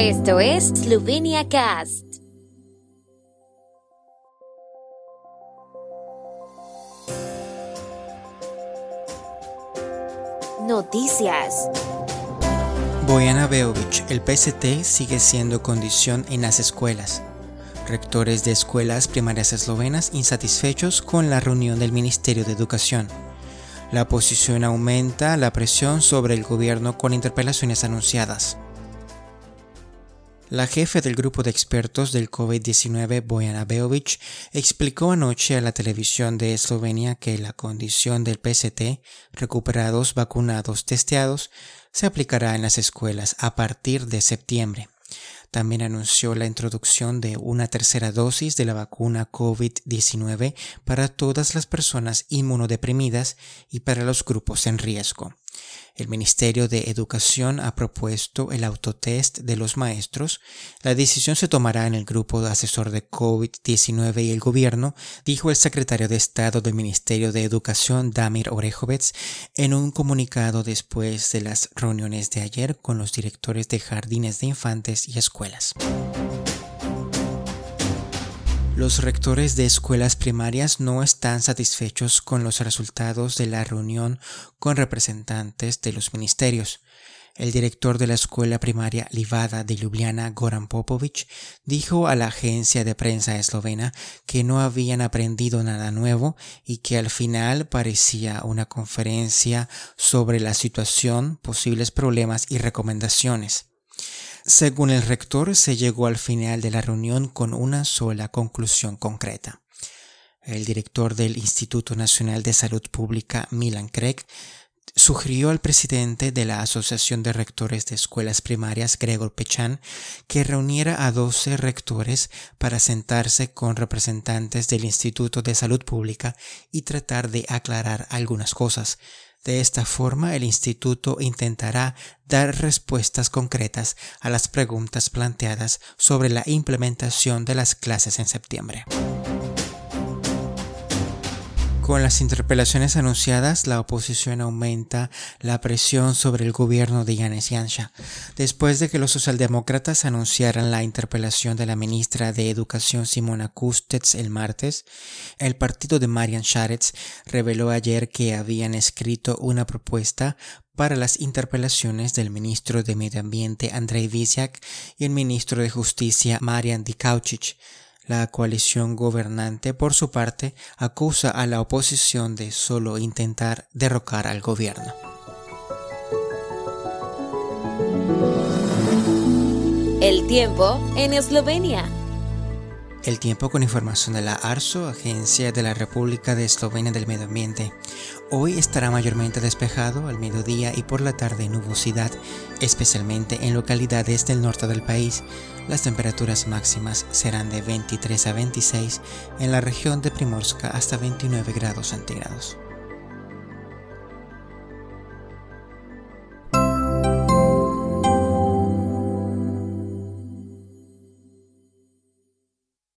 Esto es Slovenia Cast. Noticias. Bojana Beovic, el PST sigue siendo condición en las escuelas. Rectores de escuelas primarias eslovenas insatisfechos con la reunión del Ministerio de Educación. La oposición aumenta la presión sobre el gobierno con interpelaciones anunciadas. La jefe del grupo de expertos del COVID-19, Bojana Beovic, explicó anoche a la televisión de Eslovenia que la condición del PST, recuperados, vacunados, testeados, se aplicará en las escuelas a partir de septiembre. También anunció la introducción de una tercera dosis de la vacuna COVID-19 para todas las personas inmunodeprimidas y para los grupos en riesgo. El Ministerio de Educación ha propuesto el autotest de los maestros. La decisión se tomará en el grupo de asesor de COVID-19 y el gobierno, dijo el secretario de Estado del Ministerio de Educación, Damir Orejovic, en un comunicado después de las reuniones de ayer con los directores de jardines de infantes y escuelas. Los rectores de escuelas primarias no están satisfechos con los resultados de la reunión con representantes de los ministerios. El director de la escuela primaria Livada de Ljubljana, Goran Popovic, dijo a la agencia de prensa eslovena que no habían aprendido nada nuevo y que al final parecía una conferencia sobre la situación, posibles problemas y recomendaciones. Según el rector, se llegó al final de la reunión con una sola conclusión concreta. El director del Instituto Nacional de Salud Pública, Milan Craig, sugirió al presidente de la Asociación de Rectores de Escuelas Primarias, Gregor Pechan, que reuniera a 12 rectores para sentarse con representantes del Instituto de Salud Pública y tratar de aclarar algunas cosas, de esta forma, el instituto intentará dar respuestas concretas a las preguntas planteadas sobre la implementación de las clases en septiembre. Con las interpelaciones anunciadas, la oposición aumenta la presión sobre el gobierno de Yanis Yansha. Después de que los socialdemócratas anunciaran la interpelación de la ministra de Educación Simona Kustets el martes, el partido de Marian Sharets reveló ayer que habían escrito una propuesta para las interpelaciones del ministro de Medio Ambiente Andrei Visiak y el ministro de Justicia Marian Dikaucic la coalición gobernante, por su parte, acusa a la oposición de solo intentar derrocar al gobierno. El tiempo en Eslovenia. El tiempo con información de la ARSO, Agencia de la República de Eslovenia del Medio Ambiente. Hoy estará mayormente despejado al mediodía y por la tarde nubosidad, especialmente en localidades del norte del país. Las temperaturas máximas serán de 23 a 26 en la región de Primorska hasta 29 grados centígrados.